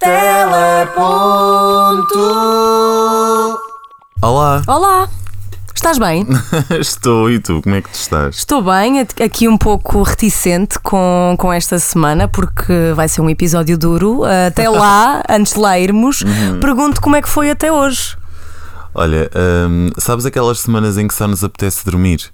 Teleponto. Olá, Olá! Estás bem? estou e tu, como é que tu estás? Estou bem, aqui um pouco reticente com, com esta semana, porque vai ser um episódio duro. Até lá, antes de lá irmos, pergunto como é que foi até hoje. Olha, hum, sabes aquelas semanas em que só nos apetece dormir?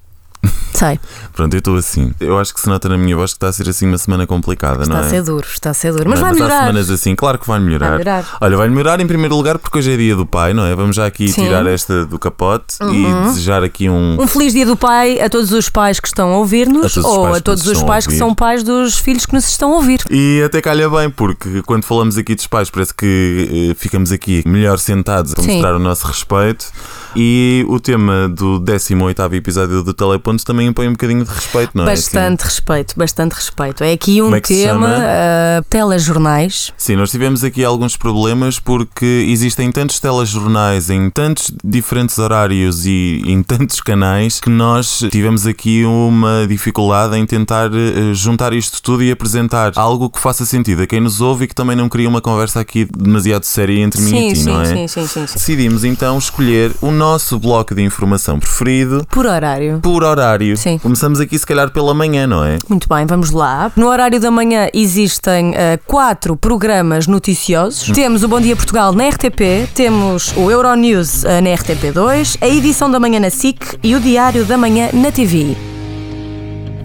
Sei, Pronto, eu estou assim. Eu acho que se nota na minha voz que está a ser assim uma semana complicada, está não a é? ser duro, está a ser duro. Mas Não é? vai há melhorar. semanas assim, claro que vai melhorar. Vai melhorar. Olha, vai melhorar em primeiro lugar porque hoje é dia do pai, não é? Vamos já aqui Sim. Uhum. tirar esta do capote e desejar aqui um. Um feliz dia do pai a todos os pais que estão a A ouvir-nos ou a todos os a pais que são pais dos filhos que nos estão a ouvir. E até calha bem, porque quando falamos aqui dos pais, parece que eh, ficamos aqui melhor sentados para Sim. mostrar o nosso respeito. E o tema do 18 episódio do Teleponto também impõe um bocadinho de respeito, não é? Bastante respeito, bastante respeito. É aqui um é tema, ah, telejornais. Sim, nós tivemos aqui alguns problemas porque existem tantos telejornais em tantos diferentes horários e em tantos canais que nós tivemos aqui uma dificuldade em tentar eh, juntar isto tudo e apresentar algo que faça sentido a quem nos ouve e que também não cria uma conversa aqui demasiado séria entre mim Sim, e ti, sim, não é? sim, sim, sim, sim. Decidimos então escolher nosso bloco de informação preferido Por horário. por horário. Sim. Começamos aqui se calhar pela manhã, não é? Muito bem, vamos lá. No horário da manhã existem eh, quatro programas noticiosos. Temos o Bom Dia Portugal na RTP, temos o Euronews eh, na RTP2, a edição da manhã na SIC e o Diário da Manhã na TVI.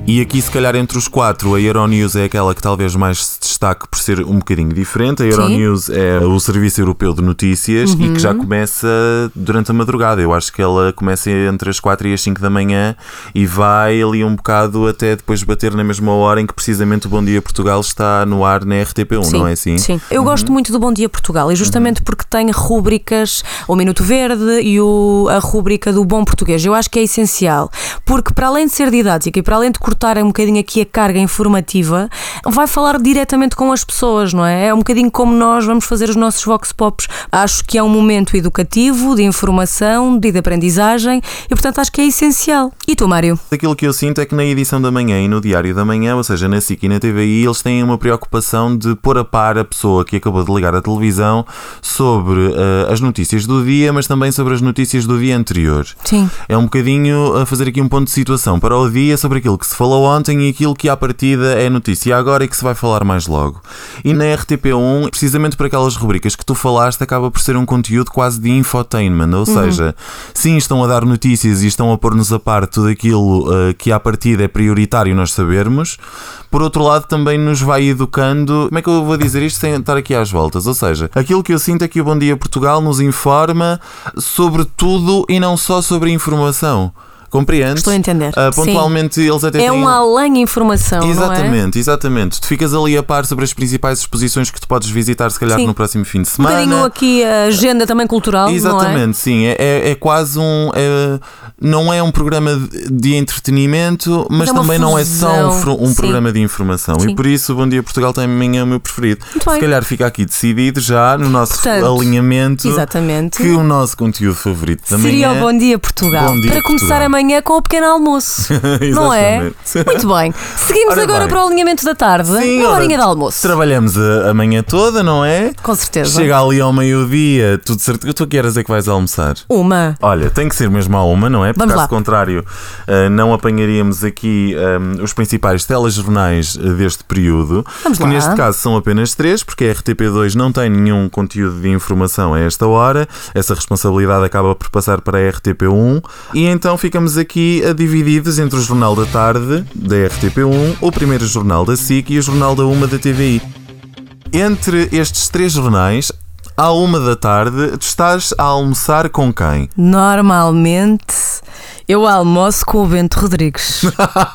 E aqui, se calhar, entre os quatro, a Euronews é aquela que talvez mais se destaque por ser um bocadinho diferente. A Euronews é o Serviço Europeu de Notícias e que já começa durante a madrugada. Eu acho que ela começa entre as quatro e as cinco da manhã e vai ali um bocado até depois bater na mesma hora em que precisamente o Bom Dia Portugal está no ar na RTP1, não é assim? Sim. Eu gosto muito do Bom Dia Portugal e justamente porque tem rúbricas, o Minuto Verde e o- a rúbrica do Bom Português. Eu acho que é essencial, porque para além de ser didática e para além de cortar um bocadinho aqui a carga informativa, vai falar diretamente com as pessoas, não é? É um bocadinho como nós vamos fazer os nossos Vox Pops. Acho que é um momento educativo, de informação, de aprendizagem e, portanto, acho que é essencial. E tu, Mário? Aquilo que eu sinto é que na edição da manhã e no diário da manhã, ou seja, na SIC e na TVI, eles têm uma preocupação de pôr a par a pessoa que acabou de ligar a televisão sobre eh, as notícias do dia, mas também sobre as notícias do dia anterior. Sim. É um bocadinho a fazer aqui um ponto de situação para o dia sobre aquilo que se falou ontem e aquilo que à partida é notícia agora e que se vai falar mais logo. E na RTP1, precisamente por aquelas rubricas que tu falaste, acaba por ser um conteúdo quase de infotainment, ou seja, sim, estão a dar notícias e estão a pôr-nos a par tudo aquilo eh, que à partida é prioritário nós sabermos. Por outro lado, também nos vai educando. Como é que eu vou dizer isto sem estar aqui às voltas? Ou seja, aquilo que eu sinto é que o Bom Dia Portugal nos informa sobre tudo e não só sobre informação. Compreendes? Estou a entender. Sim. pontualmente, eles até É têm. um além informação, é? Exatamente, exatamente. Tu ficas ali a par sobre as principais exposições que tu podes visitar, se calhar, Sim. no próximo fim de Um semana. bocadinho aqui a agenda também cultural, é? Exatamente, sim. É, é, é quase um. é- não é um programa de entretenimento, mas é uma também não é só um, um sim. programa de informação. Sim. E por isso o Bom Dia Portugal também é o meu preferido. Muito Se bem. calhar fica aqui decidido já no nosso Portanto, alinhamento Exatamente. que o nosso conteúdo favorito da Seria o Bom Dia Portugal. Bom Dia para começar Portugal. Amanhã com o pequeno almoço. não é? Muito bem. Seguimos Ora agora bem. para o alinhamento da tarde. Sim, uma horinha de almoço. Trabalhamos a, a manhã toda, não é? Com certeza. Chega ali ao meio-dia, tudo certo. Tu que horas é que vais almoçar? Uma. Olha, tem que ser mesmo a uma, não é? Porque Vamos caso lá. contrário, eh, não apanharíamos aqui eh, os principais telejornais eh, deste período. Vamos que lá. neste caso são apenas três, porque a RTP2 não tem nenhum conteúdo de informação a esta hora. Essa responsabilidade acaba por passar para a RTP1. E então ficamos aqui eh, divididos entre o Jornal da Tarde, da RTP1, o primeiro jornal da SIC e o Jornal da Uma da TVI. Entre estes três jornais, à uma da tarde, tu estás a almoçar com quem? Normalmente eu almoço com o Bento Rodrigues.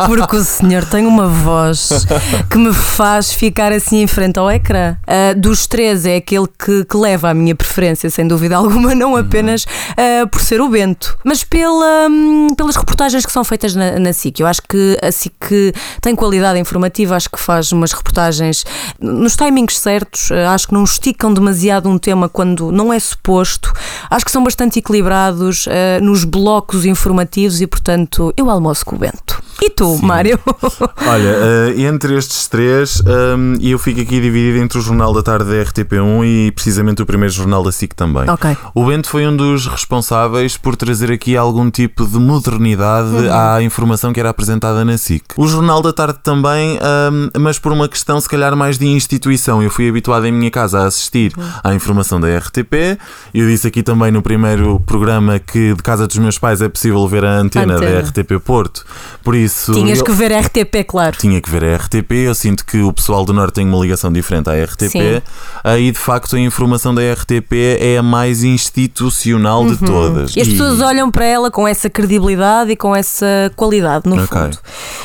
Porque o senhor tem uma voz que me faz ficar assim em frente ao ecrã. Ah, dos três é aquele que, que leva a minha preferência, sem dúvida alguma, não apenas ah, por ser o Bento, mas pela, hum, pelas reportagens que são feitas na, na SIC. Eu acho que a SIC tem qualidade informativa, acho que faz umas reportagens nos timings certos, ah, acho que não esticam demasiado um tema quando não é suposto, acho que são bastante equilibrados ah, nos blocos informativos e, portanto, eu almoço com o Bento. E tu, Sim. Mário? Olha, eh, entre estes três, ehm, eu fico aqui dividido entre o Jornal da Tarde da RTP1 e precisamente o primeiro jornal da SIC também. ok. O Bento foi um dos responsáveis por trazer aqui algum tipo de modernidade Uhum. à informação que era apresentada na SIC. O Jornal da Tarde também, ahm, mas por uma questão se calhar mais de instituição. Eu fui habituado em minha casa a assistir Uhum. à informação da RTP. Eu disse aqui também no primeiro programa que de casa dos meus pais é possível ver a antena, Antena. da RTP Porto. Por isso. Tinhas eu- que ver RTP, claro. tinha que ver a RTP. Eu sinto que o pessoal do Norte tem uma ligação diferente à RTP. Sim. Aí, de facto, a informação da RTP é a mais institucional de todas. Uhum. E as pessoas olham para ela com essa credibilidade e com essa qualidade, no Ok. fundo.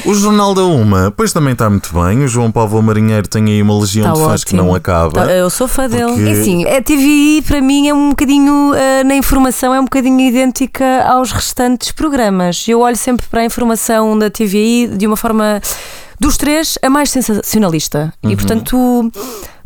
O Jornal da Uma, pois também está muito bem. O João Paulo Marinheiro tem aí uma legião Está de fãs que não acaba. Tá, Eu sou fã dele. Porque- É assim, a TVI para mim é um bocadinho, eh, na informação, é um bocadinho idêntica aos restantes programas. Eu olho sempre para a informação da TVI de uma forma, dos três, a mais sensacionalista. Uhum. E portanto,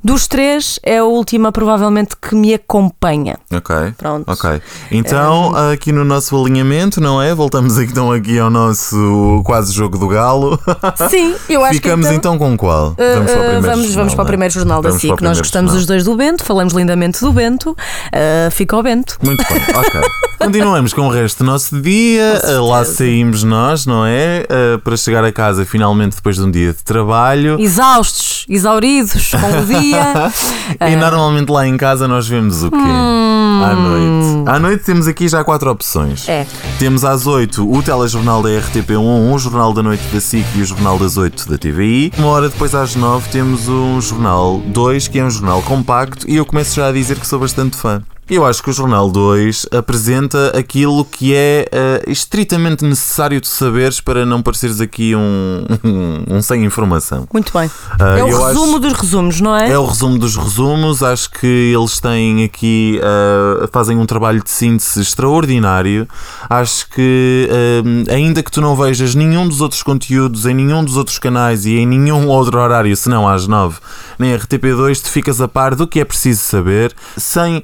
dos três, é a última provavelmente que me acompanha. Ok. Pronto. Ok. Então, aqui no nosso alinhamento, não é? Voltamos então aqui ao nosso quase jogo do galo. Sim, eu acho Ficamos que então, com qual? Uh, Vamos para o uh, primeiro vamos, jornal, vamos para o é? primeiro jornal da SIC. Nós gostamos jornal. os dois do Bento, falamos lindamente do Bento. Uh, fica o Bento. Muito bem, ok. Continuamos com o resto do nosso dia. Lá saímos nós, não é? Uh, para chegar a casa finalmente depois de um dia de trabalho. Exaustos, exauridos com o dia. E normalmente lá em casa nós vemos o quê? À noite. À noite temos aqui já quatro opções. Hum. É. Temos às 8 o telejornal da RTP1, o jornal da noite da SIC e o jornal das 8 da TVI. Uma hora depois às 9 temos um jornal 2, que é um jornal compacto, e eu começo já a dizer que sou bastante fã. Eu acho que o Jornal 2 apresenta aquilo que é eh, estritamente necessário de saberes para não pareceres aqui um, um, sem informação. Muito bem. Ah, é o eu acho- resumo dos resumos, não é? é o resumo dos resumos. Acho que eles têm aqui, uh, fazem um trabalho de síntese extraordinário. Acho que, um, ainda que tu não vejas nenhum dos outros conteúdos em nenhum dos outros canais e em nenhum outro horário, senão às 9, nem RTP2, tu ficas a par do que é preciso saber, sem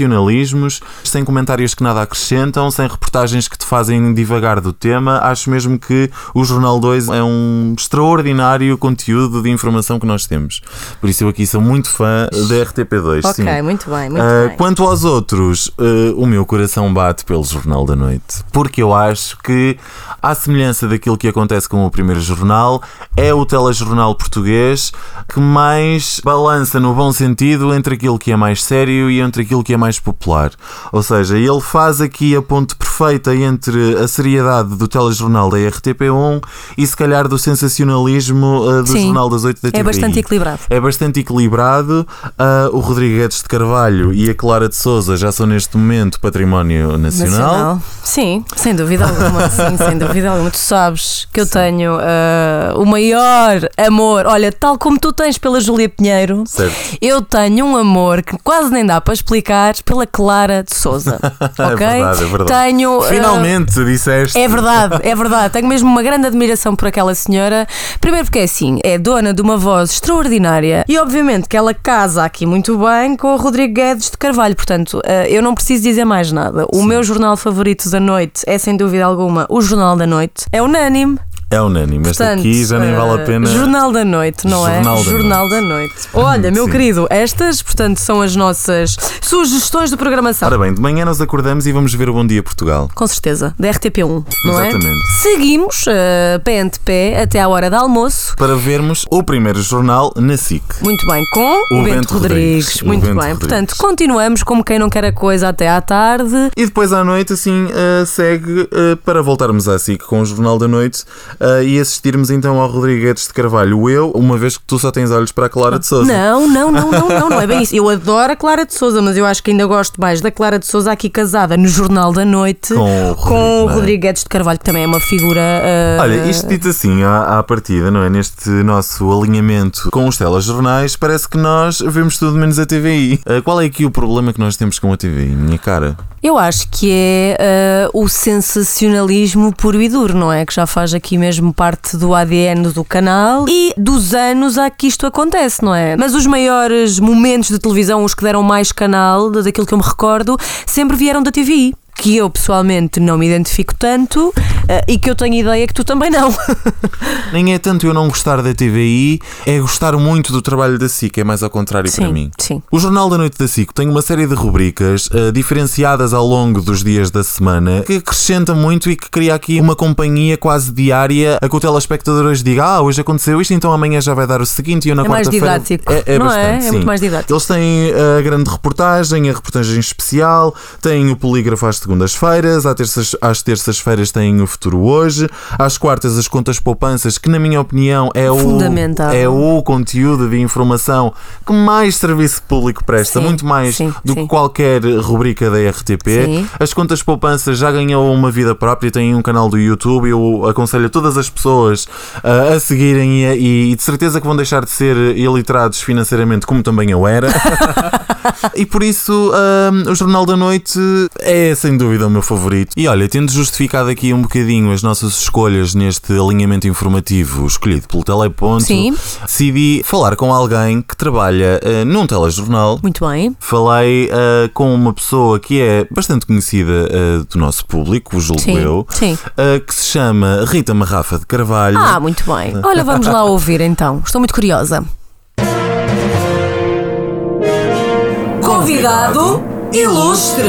sensacionalismos, sem comentários que nada acrescentam, sem reportagens que te fazem divagar do tema. Acho mesmo que o Jornal 2 é um extraordinário conteúdo de informação que nós temos. Por isso eu aqui sou muito fã da RTP2. Ok, sim. muito bem, muito Ah, bem. quanto aos outros, ah, o meu coração bate pelo Jornal da Noite, porque eu acho que, à semelhança daquilo que acontece com o primeiro jornal, é o telejornal português que mais balança no bom sentido entre aquilo que é mais sério e entre aquilo que é mais popular. Ou seja, ele faz aqui a ponte perfeita entre a seriedade do telejornal da RTP1 e se calhar do sensacionalismo ah, do Sim. Jornal das 8 da TVI. É bastante equilibrado. É bastante equilibrado. Ah, o Rodrigo Guedes de Carvalho e a Clara de Souza já são neste momento património nacional. Sim, sem dúvida alguma. sim, sem dúvida alguma. Tu sabes que eu tenho ah, o maior amor. Olha, tal como tu tens pela Júlia Pinheiro, Certo. eu tenho um amor que quase nem dá para explicar pela Clara de Souza. É Ok? verdade, é verdade. Tenho. ah, Finalmente disseste. É verdade, é verdade. Tenho mesmo uma grande admiração por aquela senhora. Primeiro porque é assim, é dona de uma voz extraordinária e obviamente que ela casa aqui muito bem com o Rodrigo Guedes de Carvalho. Portanto, eh, eu não preciso dizer mais nada. O meu jornal favorito da noite é sem dúvida alguma o Jornal da Noite. É unânime. É unânime. Este Portanto, aqui já nem vale a eh, pena. Jornal da Noite, não Jornal é? da Jornal da Noite. Olha, meu Sim. querido, estas, portanto, são as nossas sugestões de programação. Ora bem, de manhã nós acordamos e vamos ver o Bom Dia Portugal. Com certeza, da RTP1, não é? Exatamente. Seguimos, eh, pé ante pé, até à hora de almoço. Para vermos o primeiro jornal na SIC. Muito bem, com o, Bento, Rodrigues. Rodrigues. Muito bem, Rodrigues. portanto, continuamos como quem não quer a coisa até à tarde. E depois à noite, assim, eh, segue eh, para voltarmos à SIC com o Jornal da Noite eh, e assistirmos então ao Rodrigo Guedes de Carvalho. Eu, uma vez que tu só tens olhos para a Clara de Souza. Não, não, não, não, não, não é bem isso. Eu adoro a Clara de Souza, mas eu acho que ainda gosto mais da Clara de Souza aqui casada no Jornal da Noite Com o com Rodrigo, é? Guedes de Carvalho, que também é uma figura. eh, Olha, isto dito assim, à, à partida, não é? Neste nosso alinhamento com os telejornais, parece que nós vemos tudo menos a TVI. Ah, qual é aqui o problema que nós temos com a TVI, minha cara? Eu acho que é eh, o sensacionalismo puro e duro, não é? Que já faz aqui mesmo parte do ADN do canal e dos anos a que isto acontece, não é? Mas os maiores momentos de televisão, os que deram mais canal, daquilo que eu me recordo, sempre vieram da TVI. Que eu pessoalmente não me identifico tanto eh, e que eu tenho ideia que tu também não. Nem é tanto eu não gostar da TVI, é gostar muito do trabalho da SIC, é mais ao contrário sim, para mim. Sim. O Jornal da Noite da SIC tem uma série de rubricas uh, diferenciadas ao longo dos dias da semana que acrescenta muito e que cria aqui uma companhia quase diária a que o telespectador hoje diga ah, hoje aconteceu isto, então amanhã já vai dar o seguinte e eu na é mais quarta-feira... didático. É, é não bastante, é? É muito mais didático. Eles têm a grande reportagem, a reportagem especial, têm o polígrafo às segundas-feiras, às terças- às terças-feiras têm o futuro hoje, às quartas as contas poupanças, que na minha opinião é o, é o conteúdo de informação que mais serviço público presta, Sim, muito mais sim, do sim. que qualquer rubrica da RTP. As contas poupanças já ganhou uma vida própria, têm um canal do YouTube. Eu aconselho a todas as pessoas ah, a seguirem e, e de certeza que vão deixar de ser iliterados financeiramente, como também eu era. e por isso ah, o Jornal da Noite é sem dúvida o meu favorito. E olha, tendo justificado aqui um bocadinho as nossas escolhas neste alinhamento informativo escolhido pelo Teleponto, Sim. decidi falar com alguém que trabalha ah, num telejornal. Muito bem. Falei ah, com uma pessoa que é bastante conhecida ah, do nosso público, julgo Sim, eu, sim. que se chama Rita Marrafa de Carvalho. Ah, muito bem. Olha, vamos lá ouvir então. Estou muito curiosa. Convidado ilustre.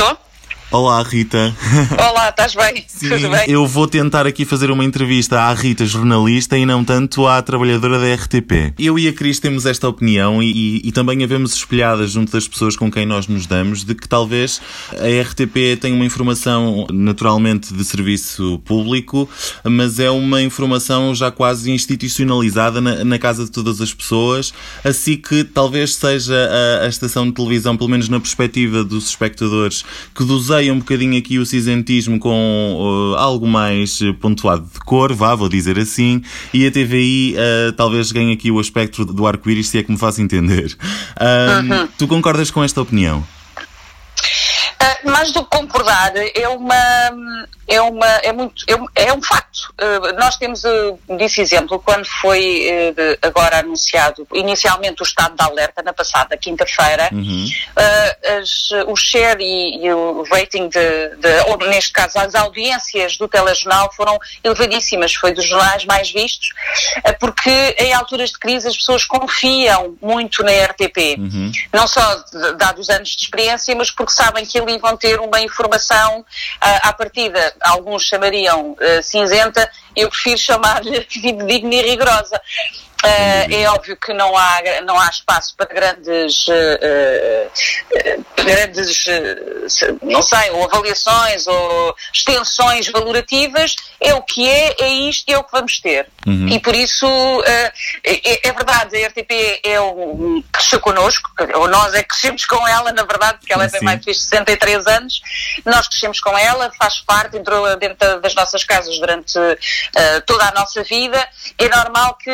Estou? Olá, Rita. Olá, estás bem? Tudo bem? Eu vou tentar aqui fazer uma entrevista à Rita, jornalista, e não tanto à trabalhadora da RTP. Eu e a Cris temos esta opinião e, e- e também a vemos espelhadas junto das pessoas com quem nós nos damos, de que talvez a RTP tenha uma informação naturalmente de serviço público, mas é uma informação já quase institucionalizada na, na casa de todas as pessoas, assim que talvez seja a, a estação de televisão, pelo menos na perspectiva dos espectadores, que doseia um bocadinho aqui o cinzentismo com uh, algo mais uh, pontuado de cor, vá, vou dizer assim, e a TVI uh, talvez ganhe aqui o aspecto do arco-íris, se é que me faço entender. Um, Tu concordas com esta opinião? Ah, mais do que concordar, é uma. É, uma, é, muito, é, um- é um facto. Ah, nós temos, uh, disse exemplo, quando foi de- agora anunciado inicialmente o estado de alerta, na passada quinta-feira, ah, as- o share e, e o rating, de, de- ou neste caso as audiências do telejornal foram elevadíssimas. Foi dos jornais mais vistos, porque em alturas de crise as pessoas confiam muito na RTP. Não só dados os anos de experiência, mas porque sabem que ali vão ter uma informação à partida, alguns chamariam ah, cinzenta, eu prefiro chamar-lhe digna e rigorosa. Ah, é óbvio que não há, não há espaço para grandes, ah, ah, grandes, não sei, ou avaliações ou extensões valorativas. É o que é, é isto e é o que vamos ter. E por isso, é, é verdade, a RTP é um, cresceu connosco, ou nós é que crescemos com ela, na verdade, porque ela é bem Sim. mais fiz 63 anos, nós crescemos com ela, faz parte, entrou dentro das nossas casas durante toda a nossa vida. É normal que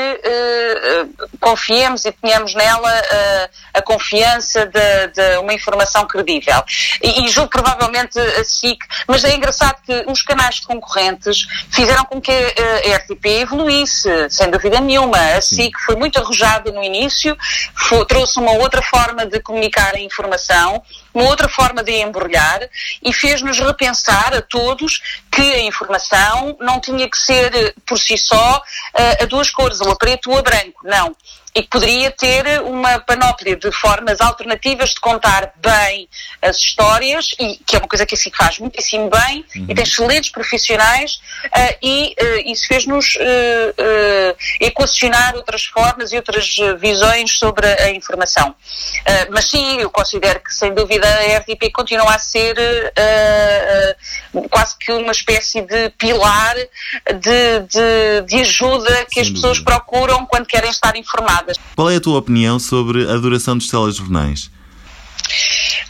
eh, eh, confiemos e tenhamos nela eh, a confiança de, de uma informação credível. E, e julgo provavelmente a SIC, mas é engraçado que os canais concorrentes fizeram com que eh, a RTP evoluísse, sem dúvida nenhuma. A SIC foi muito arrojada no início, fo- trouxe uma outra forma de comunicar a informação, uma outra forma de embrulhar e fez-nos repensar a todos que a informação não tinha que ser por si só eh, a duas cores, ou a preto ou a branco, não. E que poderia ter uma panóplia de formas alternativas de contar bem as histórias, e que é uma coisa que assim faz muitíssimo bem, e tem excelentes profissionais, eh, e eh, isso fez-nos eh, equacionar outras formas e outras visões sobre a informação. Eh, mas sim, eu considero que sem dúvida a RTP continua a ser quase que uma espécie de pilar de, de, de ajuda que Sem as pessoas procuram quando querem estar informadas. Qual é a tua opinião sobre a duração dos telejornais?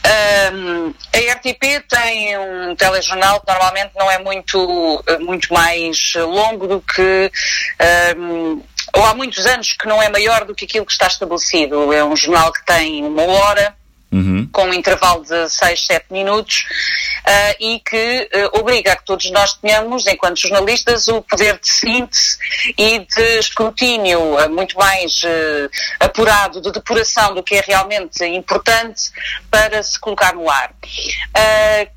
Um, a RTP tem um telejornal que normalmente não é muito, eh, muito mais longo do que. um, ou há muitos anos que não é maior do que aquilo que está estabelecido. É um jornal que tem uma hora Uhum. com um intervalo de 6, 7 minutos, uh, e que uh, obriga a que todos nós tenhamos, enquanto jornalistas, o poder de síntese e de escrutínio uh, muito mais apurado, de depuração do que é realmente importante para se colocar no ar.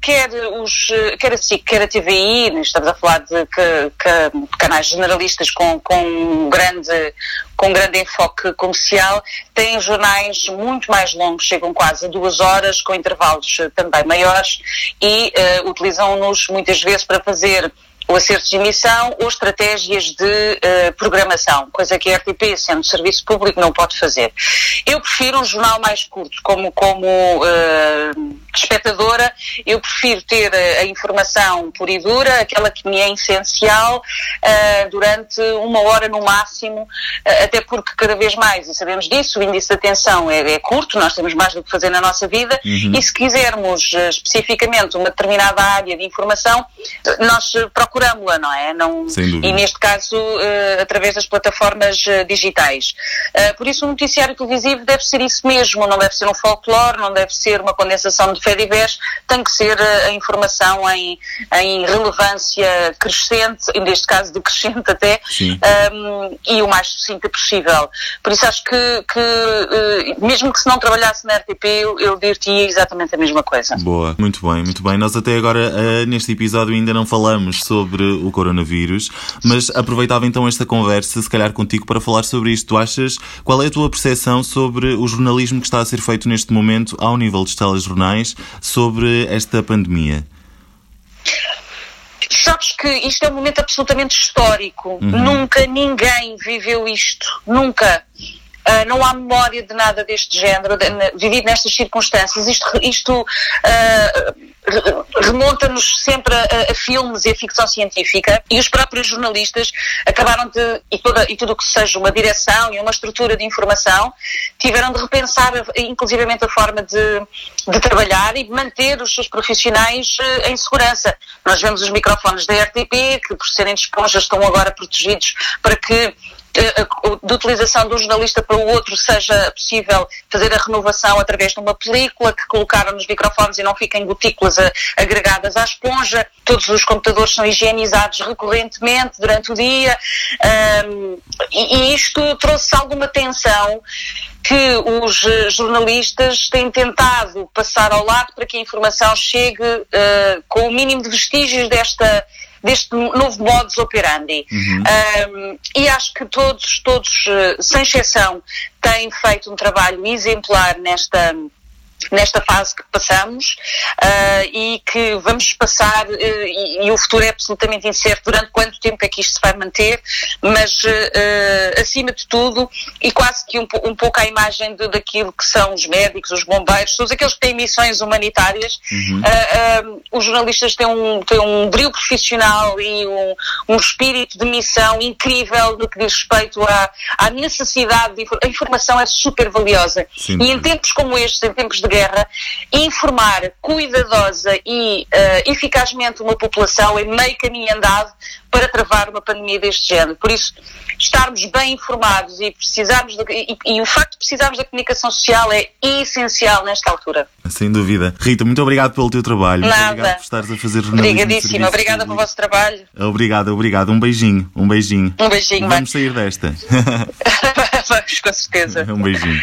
quer, os, quer a SIC, quer a TVI, estamos a falar de que, que canais generalistas com, com grande com grande enfoque comercial, têm jornais muito mais longos, chegam quase a duas horas, com intervalos também maiores, e uh, utilizam-nos muitas vezes para fazer o acerto de emissão ou estratégias de uh, programação, coisa que a RTP, sendo serviço público, não pode fazer. Eu prefiro um jornal mais curto, como, como uh, espectadora, eu prefiro ter a, informação pura e dura, aquela que me é essencial, uh, durante uma hora no máximo, até porque cada vez mais, e sabemos disso, o índice de atenção é, é curto, nós temos mais do que fazer na nossa vida, uhum. e se quisermos especificamente uma determinada área de informação, nós procuramos procuramos-la, não é? Não, e neste caso, uh, através das plataformas uh, digitais. Uh, por isso, o noticiário televisivo deve ser isso mesmo, não deve ser um folclore, não deve ser uma condensação de fedivés, tem que ser a informação em, em relevância crescente, neste caso decrescente até, um, e o mais sucinta possível. Por isso, acho que, que mesmo que se não trabalhasse na RTP, eu, eu diria exatamente a mesma coisa. Boa, muito bem, muito bem. Nós até agora, neste episódio, ainda não falamos sobre sobre o coronavírus, mas aproveitava então esta conversa, se calhar contigo, para falar sobre isto. Tu achas, qual é a tua percepção sobre o jornalismo que está a ser feito neste momento ao nível dos telejornais sobre esta pandemia? Sabes que isto é um momento absolutamente histórico. Uhum. Nunca ninguém viveu isto. Nunca. Uh, não há memória de nada deste género, de, vivido nestas circunstâncias. Isto, isto uh, remonta-nos sempre a, a, filmes e a ficção científica e os próprios jornalistas acabaram de, e, toda, e tudo o que seja uma direção e uma estrutura de informação, tiveram de repensar inclusivamente a forma de, de trabalhar e manter os seus profissionais uh, em segurança. Nós vemos os microfones da RTP, que por serem de esponjas estão agora protegidos para que de utilização de um jornalista para o outro seja possível fazer a renovação através de uma película que colocaram nos microfones e não fiquem gotículas agregadas à esponja. Todos os computadores são higienizados recorrentemente durante o dia e, isto trouxe alguma tensão que os jornalistas têm tentado passar ao lado para que a informação chegue com o mínimo de vestígios desta deste novo modus operandi. Uhum. Um, e acho que todos, todos, eh, sem exceção, têm feito um trabalho exemplar nesta nesta fase que passamos uh, e que vamos passar uh, e, e, o futuro é absolutamente incerto durante quanto tempo é que isto se vai manter, mas uh, acima de tudo e quase que um, um pouco à imagem de, daquilo que são os médicos, os bombeiros, todos aqueles que têm missões humanitárias, uhum. os jornalistas têm um, têm um brilho profissional e um, um espírito de missão incrível no que diz respeito à, à necessidade de a informação é super valiosa Sim. e em tempos como estes, em tempos de guerra, informar cuidadosa e uh, eficazmente uma população é meio caminho andado para travar uma pandemia deste género. Por isso, estarmos bem informados e precisarmos de, e, e, o facto de precisarmos da comunicação social é essencial nesta altura. Sem dúvida. Rita, muito obrigado pelo teu trabalho. Nada. Muito obrigado por estares a fazer jornalismo. Obrigadíssima. Obrigada pelo vosso trabalho. Obrigado, obrigado. Um beijinho. Um beijinho. Um beijinho. Vamos sair desta. Vamos, com certeza. Um beijinho.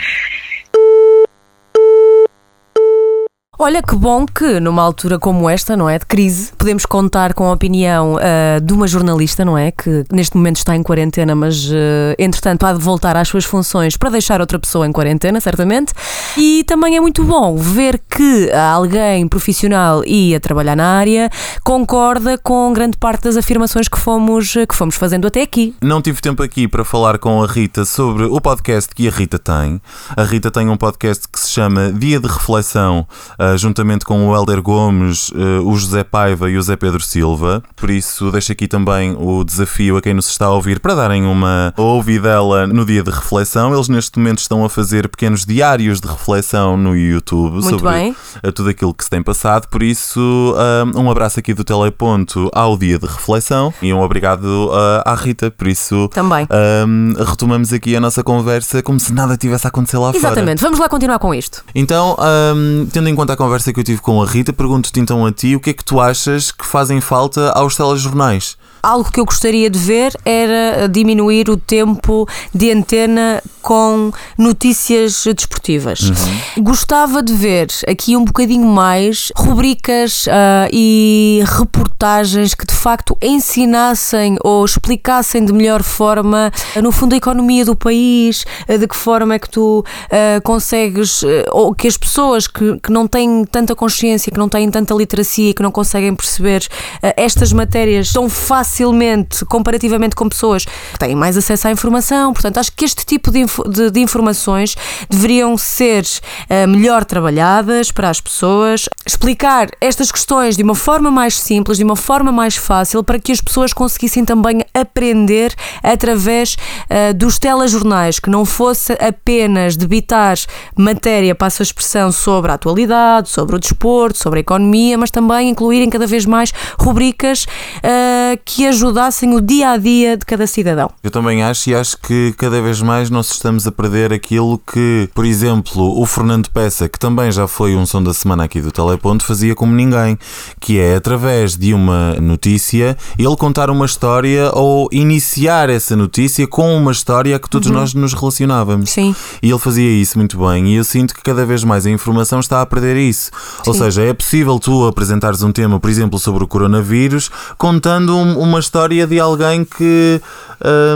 Olha que bom que numa altura como esta, não é, de crise, podemos contar com a opinião uh, de uma jornalista, não é, que neste momento está em quarentena, mas uh, entretanto há de voltar às suas funções para deixar outra pessoa em quarentena, certamente. E também é muito bom ver que alguém profissional e a trabalhar na área concorda com grande parte das afirmações que fomos que fomos fazendo até aqui. Não tive tempo aqui para falar com a Rita sobre o podcast que a Rita tem. A Rita tem um podcast que se chama Dia de Reflexão uh, juntamente com o Helder Gomes, uh, o José Paiva e o Zé Pedro Silva. Por isso, deixo aqui também o desafio a quem nos está a ouvir para darem uma ouvidela no dia de reflexão. Eles neste momento estão a fazer pequenos diários de reflexão no YouTube Muito sobre bem. tudo aquilo que se tem passado. Por isso, um abraço aqui do Teleponto ao dia de reflexão e um obrigado à Rita. Por isso, também. Um, retomamos aqui a nossa conversa como se nada tivesse a acontecer lá Exatamente. fora. Exatamente, vamos lá continuar com isto. Então, um, tendo em conta conversa que eu tive com a Rita, pergunto-te então a ti o que é que tu achas que fazem falta aos telejornais? algo que eu gostaria de ver era diminuir o tempo de antena com notícias desportivas. Uhum. Gostava de ver aqui um bocadinho mais rubricas uh, e reportagens que de facto ensinassem ou explicassem de melhor forma, no fundo, a economia do país, de que forma é que tu uh, consegues, uh, ou que as pessoas que, que não têm tanta consciência, que não têm tanta literacia, que não conseguem perceber estas matérias tão facilmente, comparativamente com pessoas que têm mais acesso à informação. Portanto, acho que este tipo de, de, de informações deveriam ser uh, melhor trabalhadas para as pessoas, explicar estas questões de uma forma mais simples, de uma forma mais fácil, para que as pessoas conseguissem também aprender através uh, dos telejornais, que não fosse apenas debitar matéria, passo a expressão, sobre a atualidade, sobre o desporto, sobre a economia, mas também incluírem cada vez mais rubricas uh, que ajudassem o dia a dia de cada cidadão. Eu também acho e acho que cada vez mais nós estamos a perder aquilo que, por exemplo, o Fernando Peça, que também já foi um som da semana aqui do Teleponto, fazia como ninguém, que é através de uma notícia ele contar uma história ou iniciar essa notícia com uma história que todos uhum. nós nos relacionávamos. Sim. E ele fazia isso muito bem e eu sinto que cada vez mais a informação está a perder isso. Sim. Ou seja, é possível tu apresentares um tema, por exemplo, sobre o coronavírus, contando uma história de alguém que,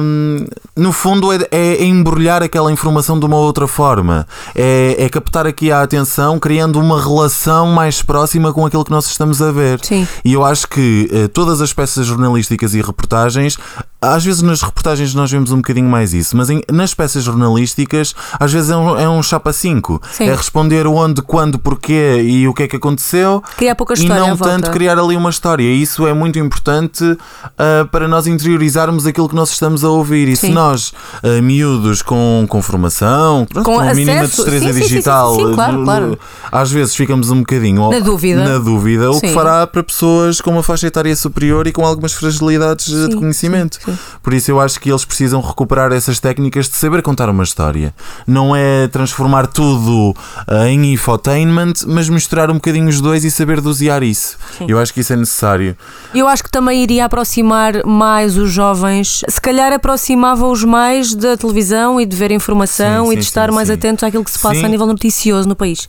hum, no fundo, é, é, embrulhar aquela informação de uma outra forma. É, é, captar aqui a atenção, criando uma relação mais próxima com aquilo que nós estamos a ver. Sim. E eu acho que uh, todas as peças jornalísticas e reportagens às vezes nas reportagens nós vemos um bocadinho mais isso, mas em, nas peças jornalísticas às vezes é um, é um chapa 5. É responder onde, quando, porquê e o que é que aconteceu. Criar pouca história. E não tanto criar ali uma história. Isso é muito importante uh, para nós interiorizarmos aquilo que nós estamos a ouvir. E sim. se nós, uh, miúdos com, com formação, com, com a mínima destreza sim, digital, sim, claro, claro. às vezes ficamos um bocadinho na dúvida, na dúvida o que fará para pessoas com uma faixa etária superior e com algumas fragilidades de conhecimento. Por isso eu acho que eles precisam recuperar essas técnicas de saber contar uma história. Não é transformar tudo uh, em infotainment, mas misturar um bocadinho os dois e saber dosear isso. Sim. Eu acho que isso é necessário. Eu acho que também iria aproximar mais os jovens, se calhar aproximava-os mais da televisão e de ver informação sim, e de estar mais atentos àquilo que se passa a nível noticioso no país.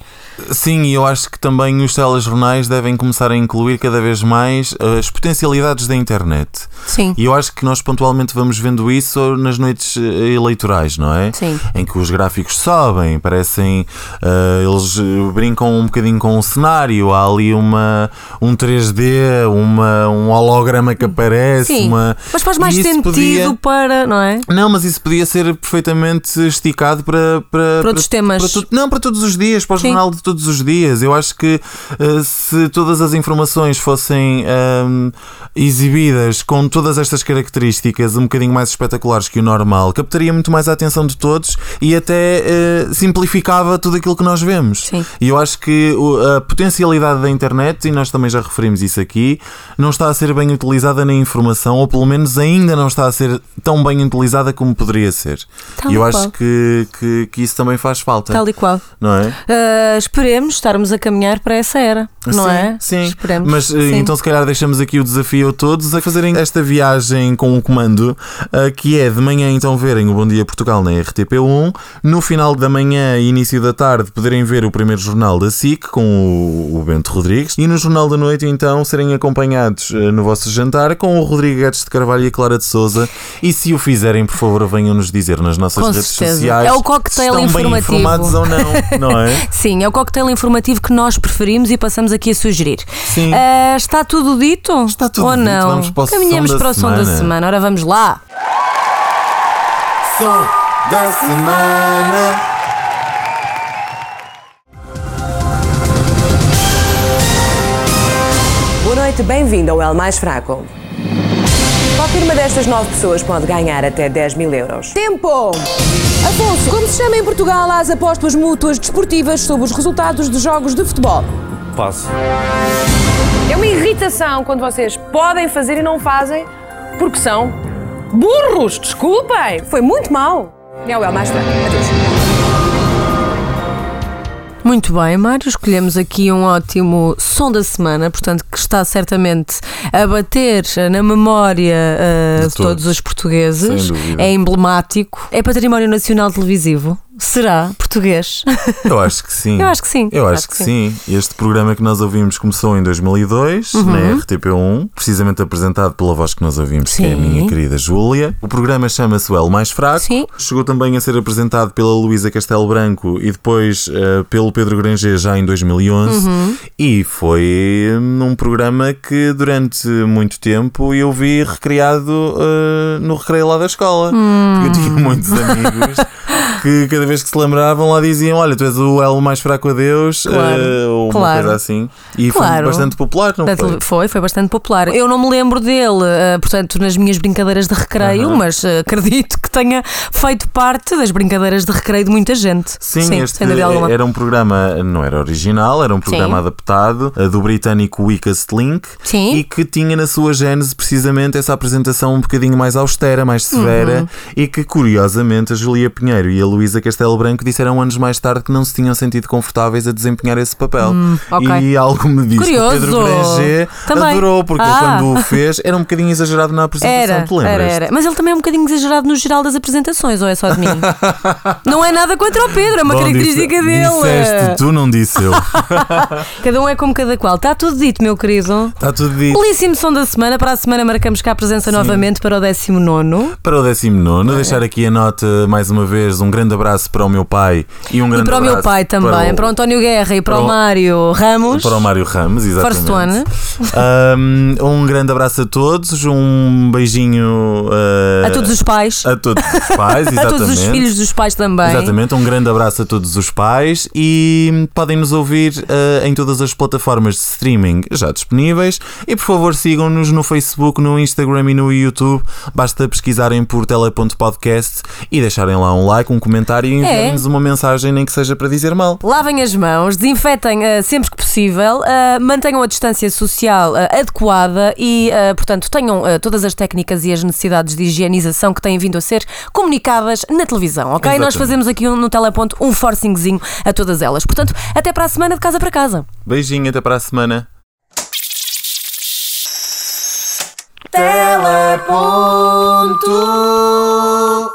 Sim, e eu acho que também os telejornais devem começar a incluir cada vez mais as potencialidades da internet. Sim. E eu acho que nós pontualmente vamos vendo isso nas noites eh, eleitorais, não é? Sim. Em que os gráficos sobem, parecem. Uh, eles brincam um bocadinho com o cenário, há ali uma, um 3D, uma, um holograma que aparece. Sim. Uma... Mas faz mais sentido podia... para. Não é? Não, mas isso podia ser perfeitamente esticado para. Para, para outros para, temas. Para, não, para todos os dias, para o Sim. jornal de todos os dias. Eu acho que uh, se todas as informações fossem um, exibidas com todas estas características um bocadinho mais espetaculares que o normal, captaria muito mais a atenção de todos e até uh, simplificava tudo aquilo que nós vemos. Sim. E eu acho que a potencialidade da internet, e nós também já referimos isso aqui, não está a ser bem utilizada na informação, ou pelo menos ainda não está a ser tão bem utilizada como poderia ser. Tal e eu qual. acho que, que, que, isso também faz falta. Tal e qual. Não é? Uh, esperemos estarmos a caminhar para essa era, não sim, é? Sim. Esperemos. Mas sim. então se calhar deixamos aqui o desafio a todos a fazerem esta viagem com o comando, uh, que é de manhã então verem o Bom Dia Portugal na RTP1, no final da manhã e início da tarde poderem ver o primeiro jornal da SIC com o, o Bento Rodrigues e no jornal da noite então serem acompanhados uh, no vosso jantar com o Rodrigo Guedes de Carvalho e a Clara de Souza e se o fizerem, por favor, venham-nos dizer nas nossas Com redes certeza. sociais É o cocktail estão informativo. bem informados ou não, não é? Sim, é o cocktail informativo que nós preferimos e passamos aqui a sugerir. Sim. Uh, está tudo dito? Está tudo ou dito. não? Vamos para o Caminhamos som da para o som da semana. semana. Ora, vamos lá. Som da semana. noite, bem-vindo ao El Mais Fraco. Qualquer uma destas nove pessoas pode ganhar até 10 mil euros. Tempo! Afonso, como se chama em Portugal as apostas mútuas desportivas sobre os resultados de jogos de futebol? Passo. É uma irritação quando vocês podem fazer e não fazem porque são burros, desculpem! Foi muito mal. É o El Mais Fraco. Adeus. Muito bem, Mário, escolhemos aqui um ótimo som da semana, portanto, que está certamente a bater na memória uh, de, todos. os portugueses. É emblemático. É património nacional televisivo. Será português? Eu acho que sim. Eu acho que sim. Eu acho, que, sim. Este programa que nós ouvimos começou em 2002, Uhum. na RTP1, precisamente apresentado pela voz que nós ouvimos, que é a Sim. minha querida Júlia. O programa chama-se O El Mais Fraco. Sim. Chegou também a ser apresentado pela Luísa Castelo Branco e depois eh, pelo Pedro Granger já em 2011. Uhum. E foi num programa que durante muito tempo eu vi recriado eh, no recreio lá da escola. Hum. Eu tinha muitos amigos. Que cada vez que se lembravam lá diziam: Olha, tu és o elo mais fraco a Deus, Claro, eh, ou uma claro. coisa assim. E Claro. foi bastante popular, não Da foi? Foi, foi bastante popular. Eu não me lembro dele, eh, portanto, nas minhas brincadeiras de recreio, Aham. mas eh, acredito que tenha feito parte das brincadeiras de recreio de muita gente. Sim, este dúvida alguma. era um programa, não era original, era um programa Sim. adaptado do britânico Weakest Link Sim. e que tinha na sua gênese precisamente essa apresentação um bocadinho mais austera, mais severa Uhum. e que curiosamente a Julia Pinheiro e a Luísa Castelo Branco disseram anos mais tarde que não se tinham sentido confortáveis a desempenhar esse papel. Hum, ok. E algo me diz que. Pedro Também. adorou, porque Ah. quando o fez era um bocadinho exagerado na apresentação, Era, te lembras? era, era. Mas ele também é um bocadinho exagerado no geral das apresentações, ou é só de mim? não é nada contra o Pedro, é uma Bom, característica disse- dele. Disseste tu, não disse eu. Cada um é como cada qual. Está tudo dito, meu querido. Está tudo dito. Belíssimo som da semana. Para a semana marcamos cá a presença novamente para o 19. Para o 19, deixar aqui a nota mais uma vez. Um grande abraço para o meu pai e um E grande para o meu abraço pai também, para o, o, António Guerra e para, para o Mário Ramos. para o Mário Ramos, exatamente. First one. Um, um grande abraço a todos, um beijinho uh, A todos os pais. a todos os pais, A exatamente. todos os filhos dos pais também. Exatamente, um grande abraço a todos os pais e podem nos ouvir eh, em todas as plataformas de streaming já disponíveis e por favor sigam-nos no Facebook, no Instagram e no YouTube. Basta pesquisarem por tele.podcast e deixarem lá um like, um comentário e enviarem-nos uma mensagem, nem que seja para dizer mal. Lavem as mãos, desinfetem eh, sempre que possível, eh, mantenham a distância social eh, adequada e, portanto, tenham todas as técnicas e as necessidades de higienização que têm vindo a ser comunicadas na televisão, ok? Nós Exatamente. fazemos aqui um- no Teleponto um forcingzinho a todas elas. Portanto, até para a semana de casa para casa. Beijinho, até para a semana. Teleponto.